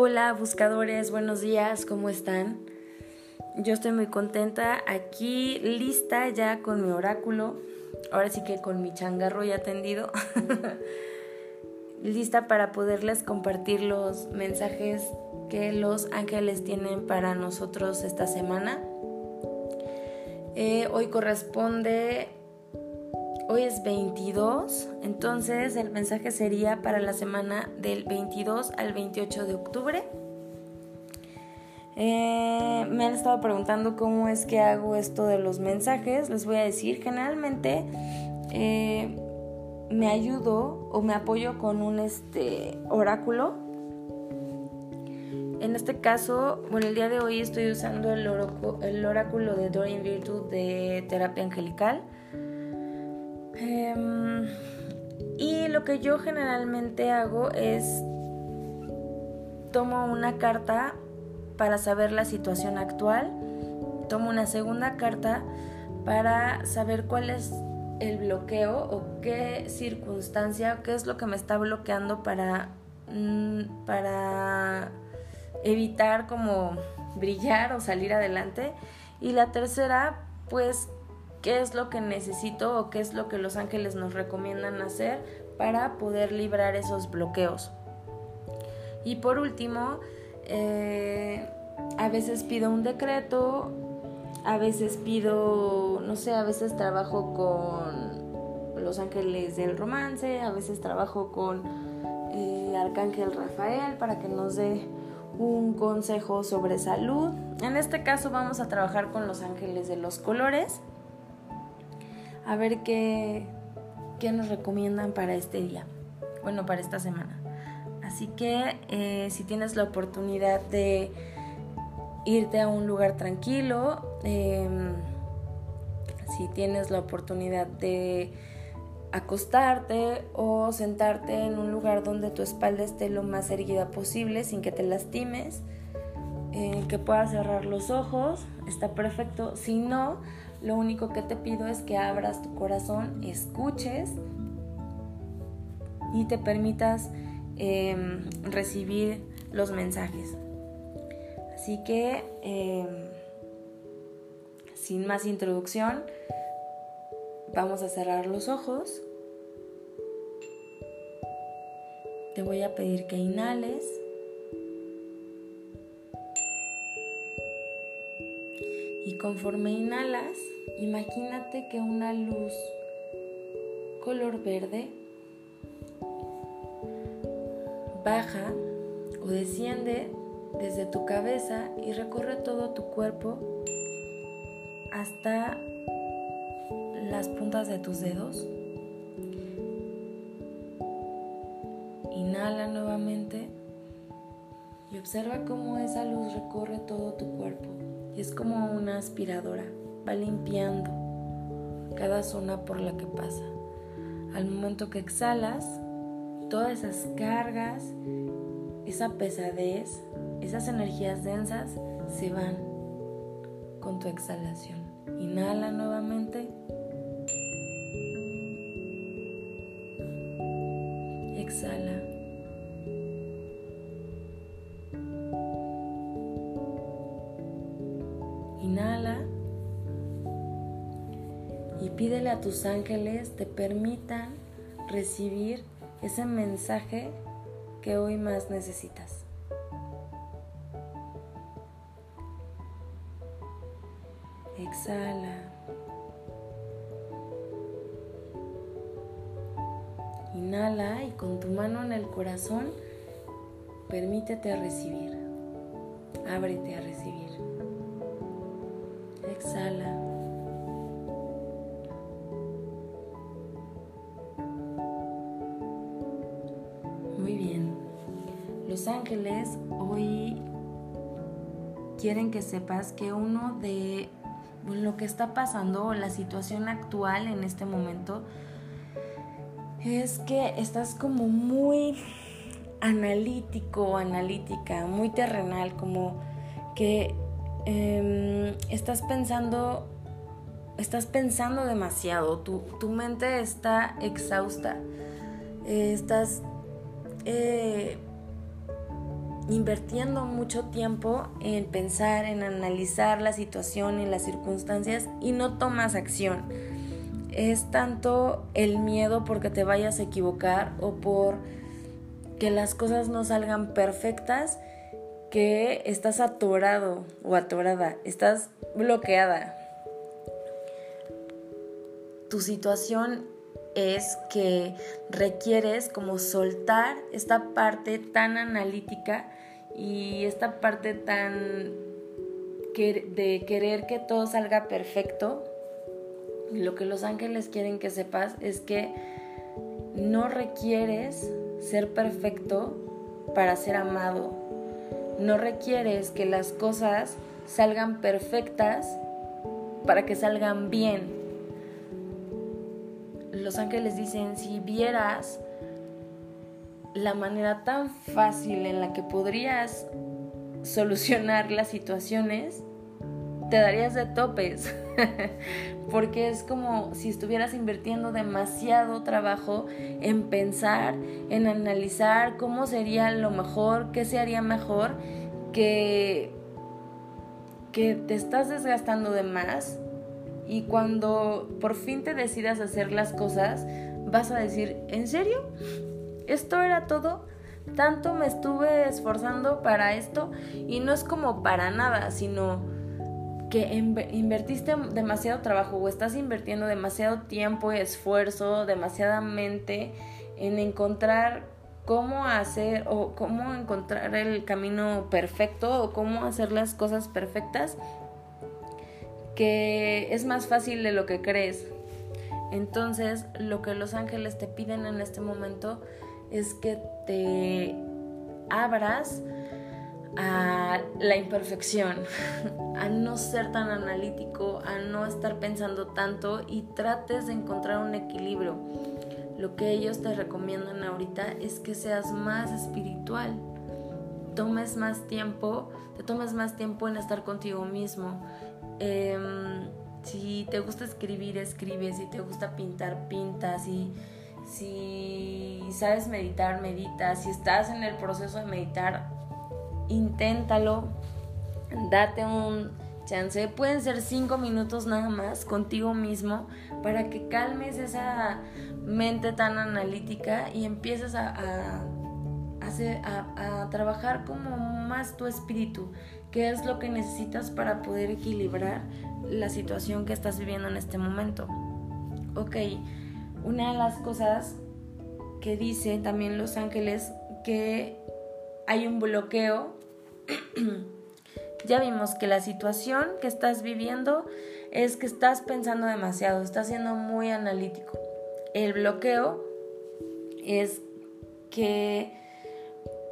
Hola buscadores, buenos días, ¿cómo están? Yo estoy muy contenta aquí, lista ya con mi oráculo, ahora sí que con mi changarro ya atendido, lista para poderles compartir los mensajes que los ángeles tienen para nosotros esta semana. Eh, hoy corresponde Hoy es 22, entonces el mensaje sería para la semana del 22 al 28 de octubre. Eh, me han estado preguntando cómo es que hago esto de los mensajes. Les voy a decir, generalmente eh, me ayudo o me apoyo con un este, oráculo. En este caso, bueno, el día de hoy estoy usando el, oráculo de Dorian Virtue de terapia angelical. Em, y lo que yo generalmente hago es tomo una carta para saber la situación actual, tomo una segunda carta para saber cuál es el bloqueo o qué circunstancia, qué es lo que me está bloqueando para, mm, para evitar como brillar o salir adelante. Y la tercera, pues qué es lo que necesito o qué es lo que los ángeles nos recomiendan hacer para poder librar esos bloqueos. Y por último, eh, a veces pido un decreto, a veces pido, no sé, a veces trabajo con los ángeles del romance, a veces trabajo con eh, Arcángel Rafael para que nos dé un consejo sobre salud. En este caso vamos a trabajar con los ángeles de los colores a ver qué, qué nos recomiendan para este día, bueno, para esta semana. Así que eh, si tienes la oportunidad de irte a un lugar tranquilo, em, si tienes la oportunidad de acostarte o sentarte en un lugar donde tu espalda esté lo más erguida posible sin que te lastimes, eh, que puedas cerrar los ojos, está perfecto. Si no, lo único que te pido es que abras tu corazón, escuches y te permitas em, recibir los mensajes. Así que, em, sin más introducción, vamos a cerrar los ojos. Te voy a pedir que inhales. Conforme inhalas, imagínate que una luz color verde baja o desciende desde tu cabeza y recorre todo tu cuerpo hasta las puntas de tus dedos. Inhala nuevamente y observa cómo esa luz recorre todo tu cuerpo es como una aspiradora, va limpiando cada zona por la que pasa. Al momento que exhalas, todas esas cargas, esa pesadez, esas energías densas se van con tu exhalación. Inhala nuevamente. Exhala. Tus ángeles te permitan recibir ese mensaje que hoy más necesitas. Exhala. Inhala y con tu mano en el corazón permítete recibir. Ábrete a recibir exhala. Muy bien. Los ángeles hoy quieren que sepas que uno de lo que está pasando o la situación actual en este momento es que estás como muy analítico, analítica, muy terrenal, como que Em, estás pensando, estás pensando demasiado, tu, mente está exhausta, eh, estás, eh, invirtiendo mucho tiempo en pensar, en analizar la situación y las circunstancias y no tomas acción. Es tanto el miedo porque te vayas a equivocar o por que las cosas no salgan perfectas que estás atorado o atorada, estás bloqueada. Tu situación es que requieres como soltar esta parte tan analítica y esta parte tan de querer que todo salga perfecto. Lo que los ángeles quieren que sepas es que no requieres ser perfecto para ser amado. No requieres que las cosas salgan perfectas para que salgan bien los ángeles dicen, si vieras la manera tan fácil en la que podrías solucionar las situaciones, te darías de topes, porque es como si estuvieras invirtiendo demasiado trabajo en pensar, en analizar cómo sería lo mejor, qué se haría mejor, que, que te estás desgastando de más y cuando por fin te decidas hacer las cosas, vas a decir, ¿en serio? ¿Esto era todo? Tanto me estuve esforzando para esto y no es como para nada, sino que invertiste demasiado trabajo o estás invirtiendo demasiado tiempo, y esfuerzo, demasiada mente en encontrar cómo hacer o cómo encontrar el camino perfecto o cómo hacer las cosas perfectas que es más fácil de lo que crees. Entonces, lo que los ángeles te piden en este momento es que te abras a la imperfección, a no ser tan analítico, a no estar pensando tanto y trates de encontrar un equilibrio. Lo que ellos te recomiendan ahorita es que seas más espiritual, tomes más tiempo, te tomes más tiempo en estar contigo mismo, Em, si te gusta escribir, escribe. Si te gusta pintar, pinta. Si, si sabes meditar, medita. Si estás en el proceso de meditar, inténtalo. Date un chance. Pueden ser cinco minutos nada más contigo mismo para que calmes esa mente tan analítica y empieces a, a, a, a trabajar como más tu espíritu qué es lo que necesitas para poder equilibrar la situación que estás viviendo en este momento. Ok, una de las cosas que dice también Los Ángeles que hay un bloqueo. ya vimos que la situación que estás viviendo es que estás pensando demasiado, estás siendo muy analítico. El bloqueo es que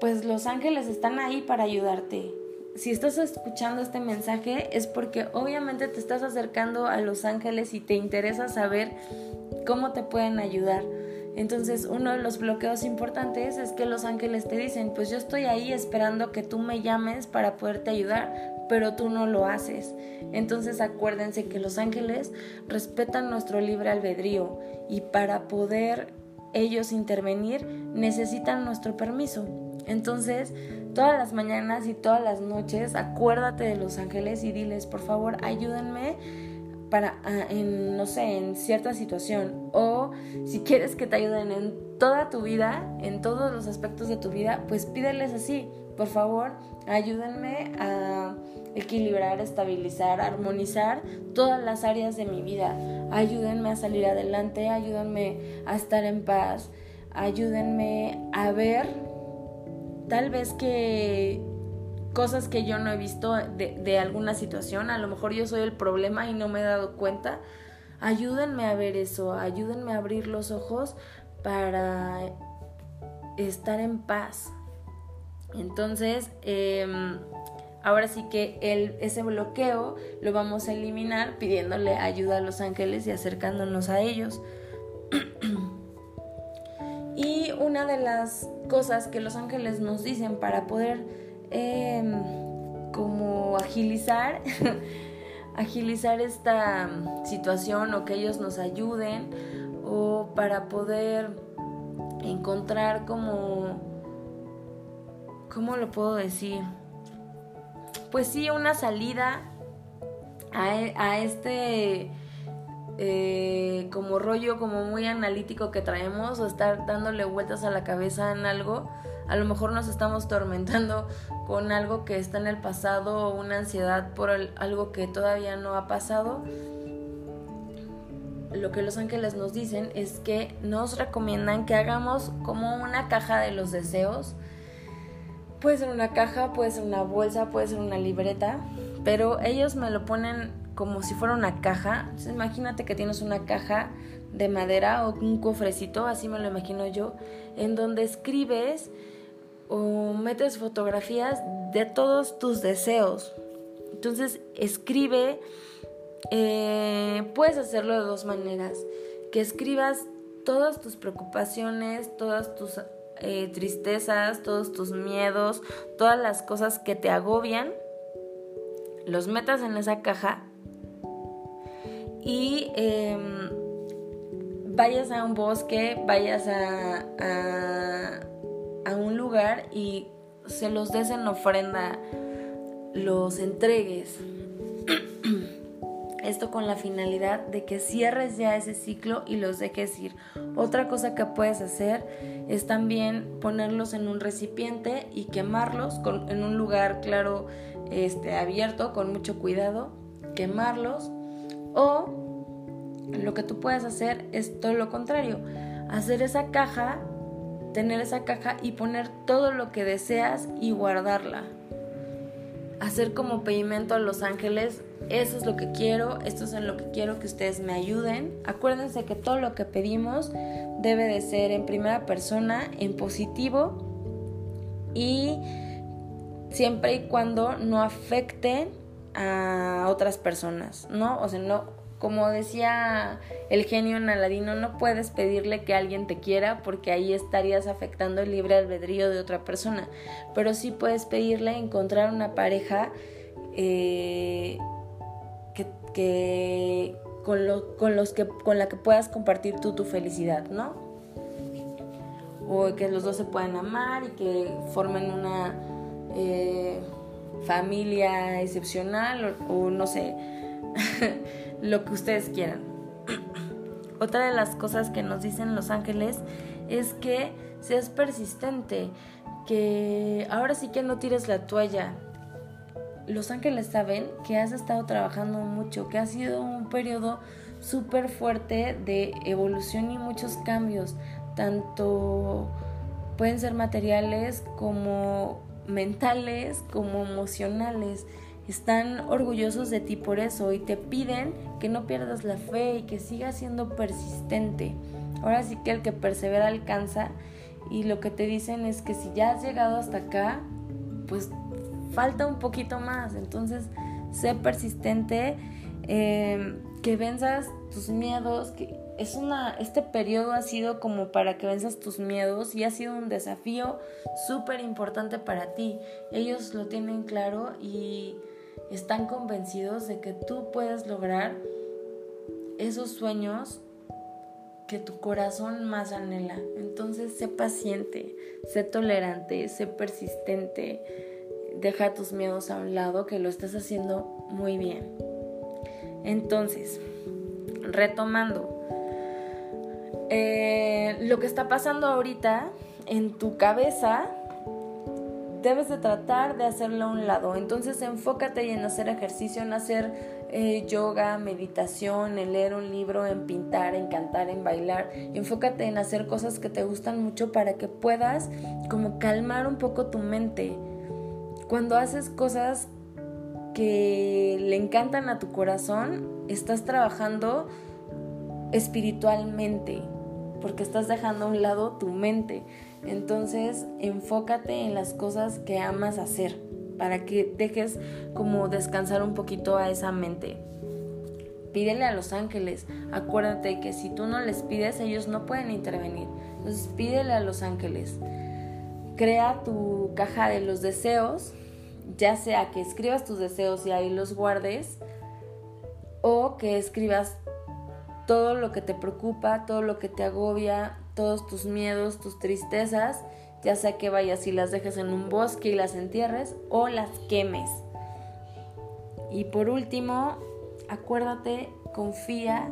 pues los ángeles están ahí para ayudarte si estás escuchando este mensaje es porque obviamente te estás acercando a los ángeles y te interesa saber cómo te pueden ayudar. Entonces uno de los bloqueos importantes es que los ángeles te dicen, pues yo estoy ahí esperando que tú me llames para poderte ayudar, pero tú no lo haces. Entonces acuérdense que los ángeles respetan nuestro libre albedrío y para poder ellos intervenir necesitan nuestro permiso. Entonces, todas las mañanas y todas las noches, acuérdate de los ángeles y diles, por favor, ayúdenme para, ah, en, no sé, en cierta situación. O si quieres que te ayuden en toda tu vida, en todos los aspectos de tu vida, pues pídeles así, por favor, ayúdenme a equilibrar, estabilizar, armonizar todas las áreas de mi vida. Ayúdenme a salir adelante, ayúdenme a estar en paz, ayúdenme a ver tal vez que cosas que yo no he visto de, alguna situación, a lo mejor yo soy el problema y no me he dado cuenta, ayúdenme a ver eso, ayúdenme a abrir los ojos para estar en paz. Entonces, em, ahora sí que el, ese bloqueo lo vamos a eliminar pidiéndole ayuda a los ángeles y acercándonos a ellos. Y una de las cosas que los ángeles nos dicen para poder em, como agilizar, agilizar esta situación o que ellos nos ayuden o para poder encontrar como ¿cómo lo puedo decir? Pues sí, una salida a, e, a este eh, como rollo como muy analítico que traemos o estar dándole vueltas a la cabeza en algo, a lo mejor nos estamos tormentando con algo que está en el pasado o una ansiedad por algo que todavía no ha pasado. Lo que los ángeles nos dicen es que nos recomiendan que hagamos como una caja de los deseos. Puede ser una caja, puede ser una bolsa, puede ser una libreta, pero ellos me lo ponen como si fuera una caja. imagínate que tienes una caja de madera o un cofrecito, así me lo imagino yo, en donde escribes o metes fotografías de todos tus deseos. Entonces escribe, eh, puedes hacerlo de dos maneras, que escribas todas tus preocupaciones, todas tus eh, tristezas, todos tus miedos, todas las cosas que te agobian, los metas en esa caja y em, vayas a un bosque, vayas a, a, un lugar y se los des en ofrenda, los entregues. Esto con la finalidad de que cierres ya ese ciclo y los dejes ir. Otra cosa que puedes hacer es también ponerlos en un recipiente y quemarlos en un lugar claro, este, abierto, con mucho cuidado. Quemarlos o lo que tú puedes hacer es todo lo contrario, hacer esa caja, tener esa caja y poner todo lo que deseas y guardarla. Hacer como pedimento a los ángeles, eso es lo que quiero, esto es en lo que quiero que ustedes me ayuden. Acuérdense que todo lo que pedimos debe de ser en primera persona, en positivo y siempre y cuando no afecten a otras personas, ¿no? O sea, no, como decía el genio en Aladino, no puedes pedirle que alguien te quiera porque ahí estarías afectando el libre albedrío de otra persona, pero sí puedes pedirle encontrar una pareja eh, que, con, con, los que con la que puedas compartir tú tu felicidad, ¿no? O que los dos se puedan amar y que formen una eh, familia excepcional o, no sé, lo que ustedes quieran. Otra de las cosas que nos dicen los ángeles es que seas persistente, que ahora sí que no tires la toalla. Los ángeles saben que has estado trabajando mucho, que ha sido un periodo súper fuerte de evolución y muchos cambios, tanto pueden ser materiales como mentales como emocionales. Están orgullosos de ti por eso y te piden que no pierdas la fe y que sigas siendo persistente. Ahora sí que el que persevera alcanza y lo que te dicen es que si ya has llegado hasta acá, pues falta un poquito más. Entonces, sé persistente, eh, que venzas tus miedos, que es una, este periodo ha sido como para que venzas tus miedos y ha sido un desafío súper importante para ti. Ellos lo tienen claro y están convencidos de que tú puedes lograr esos sueños que tu corazón más anhela. Entonces, sé paciente, sé tolerante, sé persistente, deja tus miedos a un lado, que lo estás haciendo muy bien. Entonces, retomando, eh, lo que está pasando ahorita en tu cabeza debes de tratar de hacerlo a un lado. Entonces enfócate en hacer ejercicio, en hacer eh, yoga, meditación, en leer un libro, en pintar, en cantar, en bailar. Enfócate en hacer cosas que te gustan mucho para que puedas como calmar un poco tu mente. Cuando haces cosas que le encantan a tu corazón, estás trabajando espiritualmente porque estás dejando a un lado tu mente. Entonces, enfócate en las cosas que amas hacer para que dejes como descansar un poquito a esa mente. Pídele a los ángeles. Acuérdate que si tú no les pides, ellos no pueden intervenir. Entonces, pídele a los ángeles. Crea tu caja de los deseos, ya sea que escribas tus deseos y ahí los guardes, o que escribas todo lo que te preocupa, todo lo que te agobia, todos tus miedos, tus tristezas ya sea que vayas y las dejes en un bosque y las entierres o las quemes. Y por último, acuérdate, confía,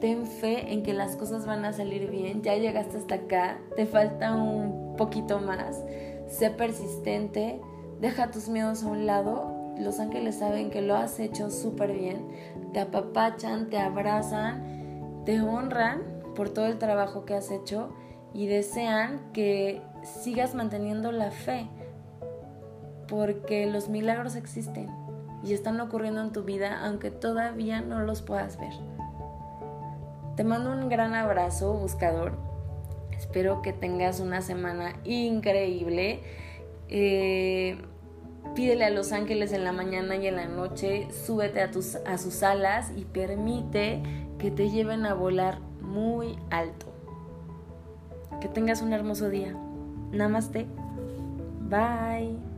ten fe en que las cosas van a salir bien, ya llegaste hasta acá, te falta un poquito más, sé persistente, deja tus miedos a un lado, los ángeles saben que lo has hecho súper bien, te apapachan, te abrazan, te honran por todo el trabajo que has hecho y desean que sigas manteniendo la fe, porque los milagros existen y están ocurriendo en tu vida aunque todavía no los puedas ver. Te mando un gran abrazo, buscador. Espero que tengas una semana increíble. Eh, pídele a los ángeles en la mañana y en la noche, súbete a, tus, a sus alas y permite que te lleven a volar muy alto. Que tengas un hermoso día. Namaste. Bye.